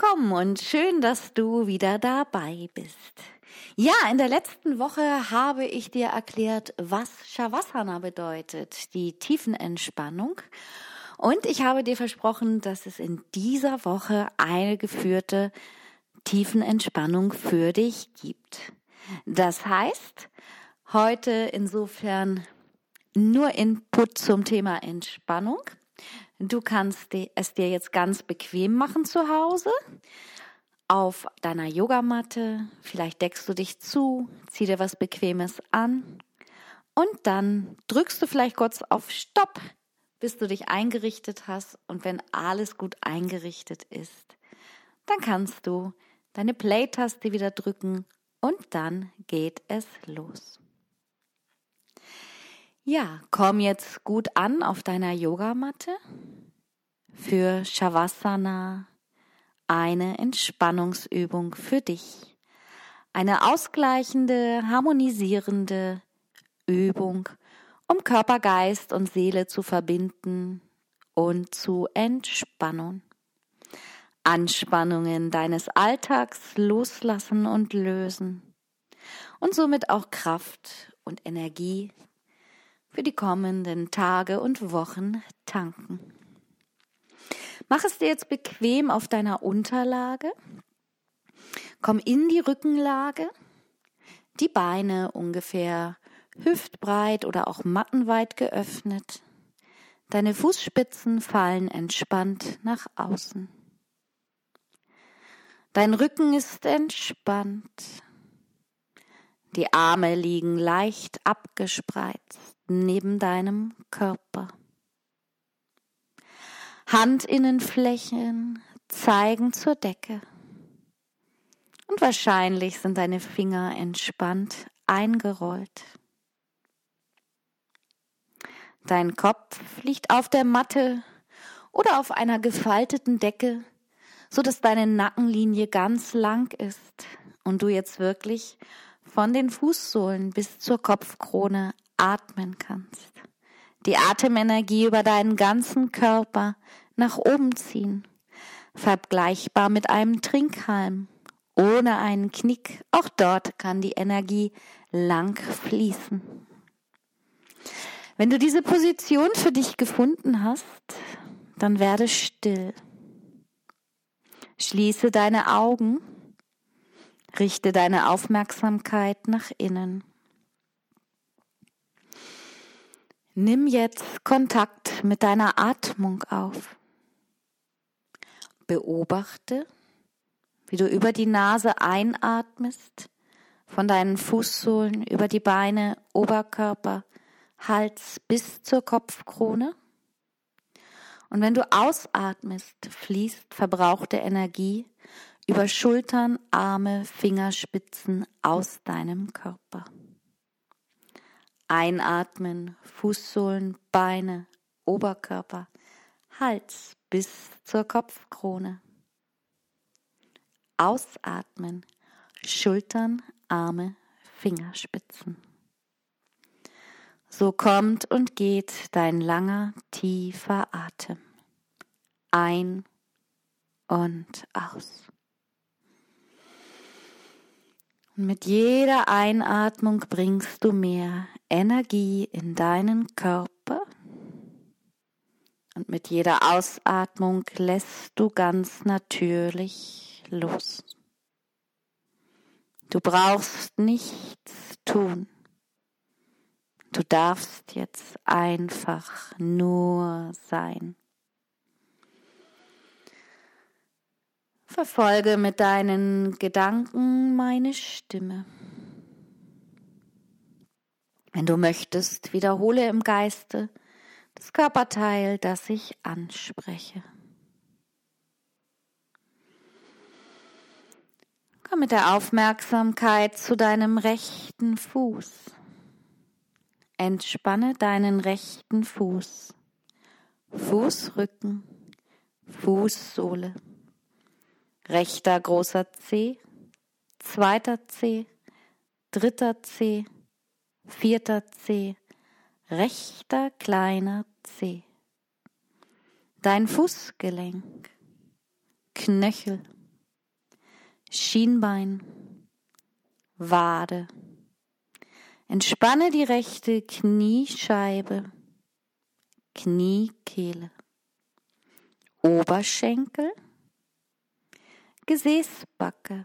Willkommen und schön, dass du wieder dabei bist. Ja, in der letzten Woche habe ich dir erklärt, was Shavasana bedeutet, die Tiefenentspannung. Und ich habe dir versprochen, dass es in dieser Woche eine geführte Tiefenentspannung für dich gibt. Das heißt, heute insofern nur Input zum Thema Entspannung. Du kannst es dir jetzt ganz bequem machen zu Hause. Auf deiner Yogamatte, vielleicht deckst du dich zu, zieh dir was Bequemes an. Und dann drückst du vielleicht kurz auf Stopp, bis du dich eingerichtet hast. Und wenn alles gut eingerichtet ist, dann kannst du deine Play-Taste wieder drücken. Und dann geht es los. Ja, komm jetzt gut an auf deiner Yogamatte für Shavasana, eine Entspannungsübung für dich. Eine ausgleichende, harmonisierende Übung, um Körper, Geist und Seele zu verbinden und zu entspannen. Anspannungen deines Alltags loslassen und lösen und somit auch Kraft und Energie für die kommenden Tage und Wochen tanken. Mach es dir jetzt bequem auf deiner Unterlage. Komm in die Rückenlage, die Beine ungefähr hüftbreit oder auch mattenweit geöffnet. Deine Fußspitzen fallen entspannt nach außen. Dein Rücken ist entspannt. Die Arme liegen leicht abgespreizt neben deinem Körper. Handinnenflächen zeigen zur Decke. Und wahrscheinlich sind deine Finger entspannt eingerollt. Dein Kopf liegt auf der Matte oder auf einer gefalteten Decke, so dass deine Nackenlinie ganz lang ist und du jetzt wirklich von den Fußsohlen bis zur Kopfkrone atmen kannst. Die Atemenergie über deinen ganzen Körper nach oben ziehen. Vergleichbar mit einem Trinkhalm. Ohne einen Knick. Auch dort kann die Energie lang fließen. Wenn du diese Position für dich gefunden hast, dann werde still. Schließe deine Augen, richte deine Aufmerksamkeit nach innen. Nimm jetzt Kontakt mit deiner Atmung auf. Beobachte, wie du über die Nase einatmest, von deinen Fußsohlen über die Beine, Oberkörper, Hals bis zur Kopfkrone. Und wenn du ausatmest, fließt verbrauchte Energie über Schultern, Arme, Fingerspitzen aus deinem Körper. Einatmen, Fußsohlen, Beine, Oberkörper, Hals bis zur Kopfkrone. Ausatmen, Schultern, Arme, Fingerspitzen. So kommt und geht dein langer, tiefer Atem. Ein und aus. Und mit jeder Einatmung bringst du mehr Energie in deinen Körper. Und mit jeder Ausatmung lässt du ganz natürlich los. Du brauchst nichts tun. Du darfst jetzt einfach nur sein. Verfolge mit deinen Gedanken meine Stimme. Wenn du möchtest, wiederhole im Geiste das Körperteil, das ich anspreche. Komm mit der Aufmerksamkeit zu deinem rechten Fuß. Entspanne deinen rechten Fuß, Fußrücken, Fußsohle, rechter großer Zeh, zweiter Zeh, dritter Zeh, vierter Zeh, rechter kleiner Zeh. Dein Fußgelenk, Knöchel, Schienbein, Wade. Entspanne die rechte Kniescheibe, Kniekehle, Oberschenkel, Gesäßbacke,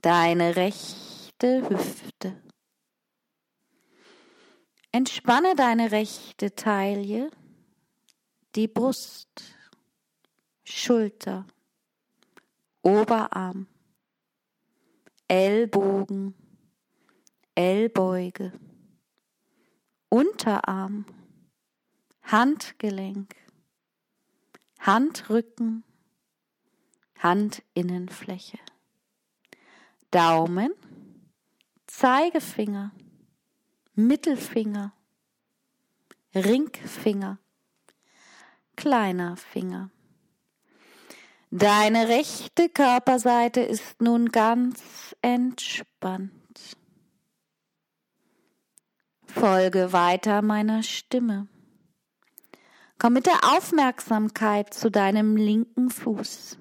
deine rechte Hüfte. Entspanne deine rechte Taille, die Brust, Schulter, Oberarm, Ellbogen, Ellbeuge, Unterarm, Handgelenk, Handrücken, Handinnenfläche, Daumen, Zeigefinger, Mittelfinger, Ringfinger, kleiner Finger. Deine rechte Körperseite ist nun ganz entspannt. Folge weiter meiner Stimme. Komm mit der Aufmerksamkeit zu deinem linken Fuß.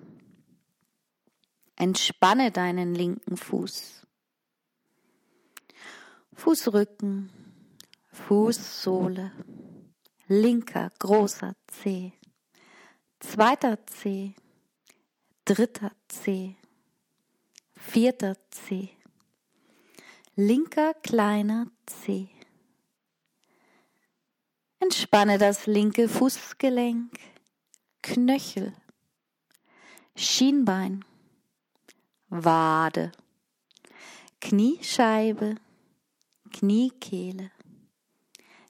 Entspanne deinen linken Fuß. Fußrücken, Fußsohle, linker großer Zeh, zweiter Zeh, dritter Zeh, vierter Zeh, linker kleiner Zeh. Entspanne das linke Fußgelenk, Knöchel, Schienbein, Wade, Kniescheibe, Kniekehle,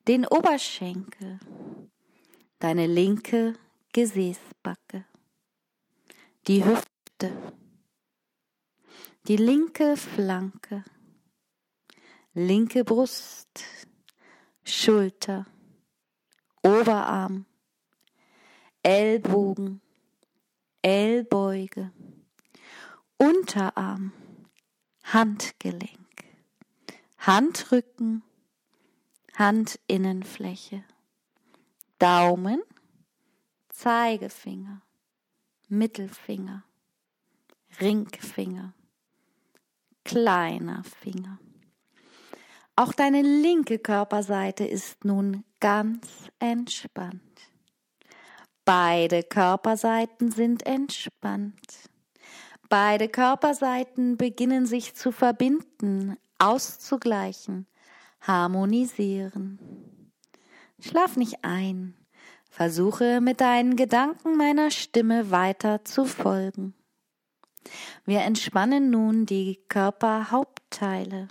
den Oberschenkel, deine linke Gesäßbacke. Die Hüfte, die linke Flanke, linke Brust, Schulter, Oberarm, Ellbogen, Ellbeuge, Unterarm, Handgelenk, Handrücken, Handinnenfläche, Daumen, Zeigefinger, Mittelfinger, Ringfinger, kleiner Finger. Auch deine linke Körperseite ist nun ganz entspannt. Beide Körperseiten sind entspannt. Beide Körperseiten beginnen sich zu verbinden, auszugleichen, harmonisieren. Schlaf nicht ein. Versuche mit deinen Gedanken meiner Stimme weiter zu folgen. Wir entspannen nun die Körperhauptteile.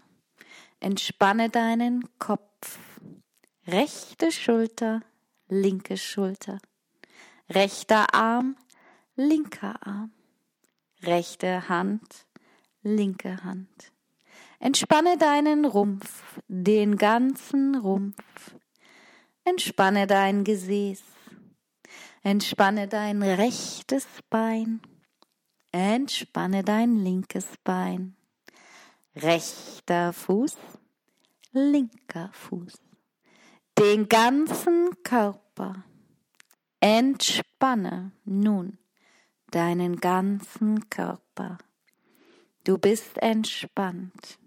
Entspanne deinen Kopf. Rechte Schulter, linke Schulter. Rechter Arm, linker Arm. Rechte Hand, linke Hand. Entspanne deinen Rumpf, den ganzen Rumpf. Entspanne dein Gesäß. Entspanne dein rechtes Bein. Entspanne dein linkes Bein. Rechter Fuß, linker Fuß. Den ganzen Körper. Entspanne nun deinen ganzen Körper. Du bist entspannt.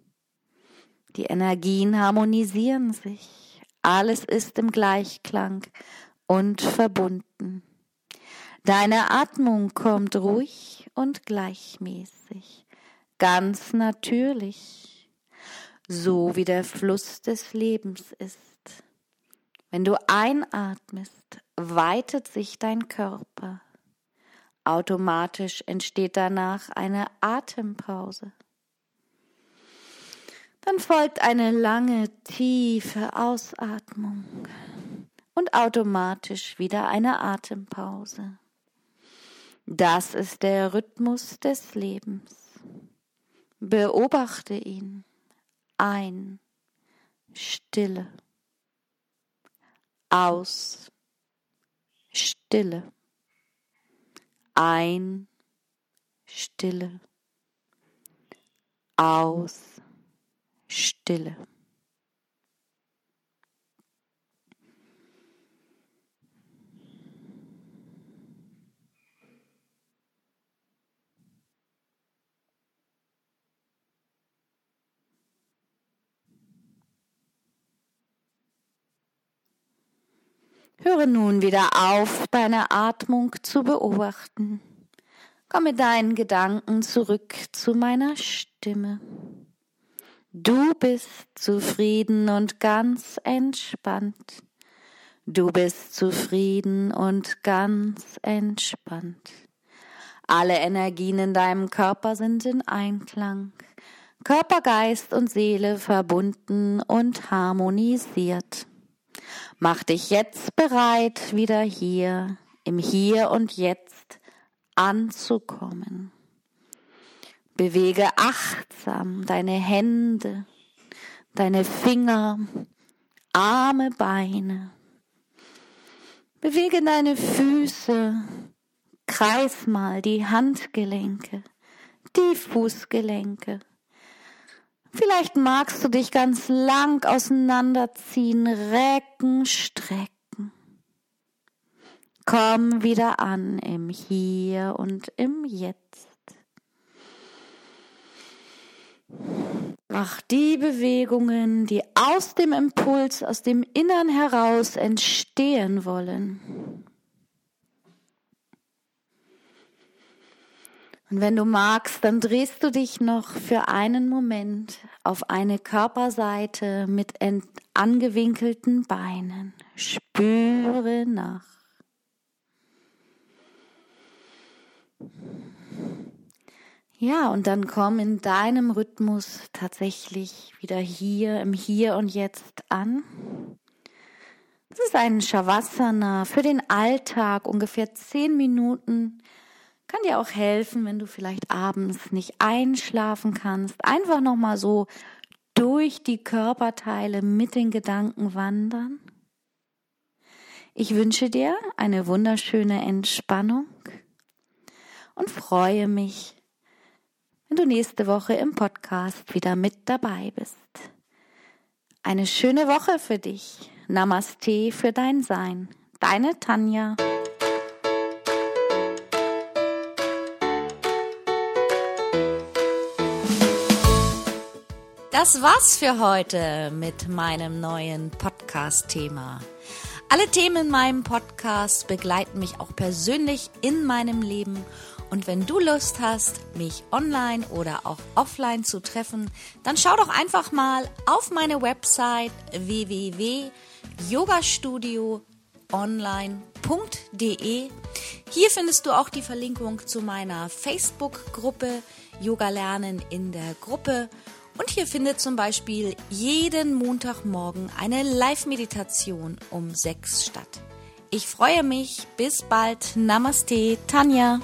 Die Energien harmonisieren sich. Alles ist im Gleichklang und verbunden. Deine Atmung kommt ruhig und gleichmäßig, ganz natürlich, so wie der Fluss des Lebens ist. Wenn du einatmest, weitet sich dein Körper. Automatisch entsteht danach eine Atempause. Dann folgt eine lange, tiefe Ausatmung und automatisch wieder eine Atempause. Das ist der Rhythmus des Lebens. Beobachte ihn. Ein. Stille. Aus. Stille. Ein. Stille. Aus. Stille. Höre nun wieder auf, deine Atmung zu beobachten. Komm mit deinen Gedanken zurück zu meiner Stimme. Du bist zufrieden und ganz entspannt. Du bist zufrieden und ganz entspannt. Alle Energien in deinem Körper sind in Einklang. Körper, Geist und Seele verbunden und harmonisiert. Mach dich jetzt bereit, wieder hier, im Hier und Jetzt anzukommen. Bewege achtsam deine Hände, deine Finger, Arme, Beine. Bewege deine Füße, kreis mal die Handgelenke, die Fußgelenke. Vielleicht magst du dich ganz lang auseinanderziehen, recken, strecken. Komm wieder an im Hier und im Jetzt. Mach die Bewegungen, die aus dem Impuls, aus dem Innern heraus entstehen wollen. Und wenn du magst, dann drehst du dich noch für einen Moment auf eine Körperseite mit angewinkelten Beinen. Spüre nach. Ja, und dann komm in deinem Rhythmus tatsächlich wieder hier, im Hier und Jetzt an. Das ist ein Shavasana für den Alltag, ungefähr zehn Minuten kann dir auch helfen, wenn du vielleicht abends nicht einschlafen kannst. Einfach nochmal so durch die Körperteile mit den Gedanken wandern. Ich wünsche dir eine wunderschöne Entspannung und freue mich, wenn du nächste Woche im Podcast wieder mit dabei bist. Eine schöne Woche für dich. Namaste für dein Sein. Deine Tanja. Das war's für heute mit meinem neuen Podcast-Thema. Alle Themen in meinem Podcast begleiten mich auch persönlich in meinem Leben. Und wenn du Lust hast, mich online oder auch offline zu treffen, dann schau doch einfach mal auf meine Website www.yogastudioonline.de. Hier findest du auch die Verlinkung zu meiner Facebook-Gruppe Yoga Lernen in der Gruppe und hier findet zum Beispiel jeden Montagmorgen eine Live-Meditation um sechs statt. Ich freue mich. Bis bald. Namaste, Tanja.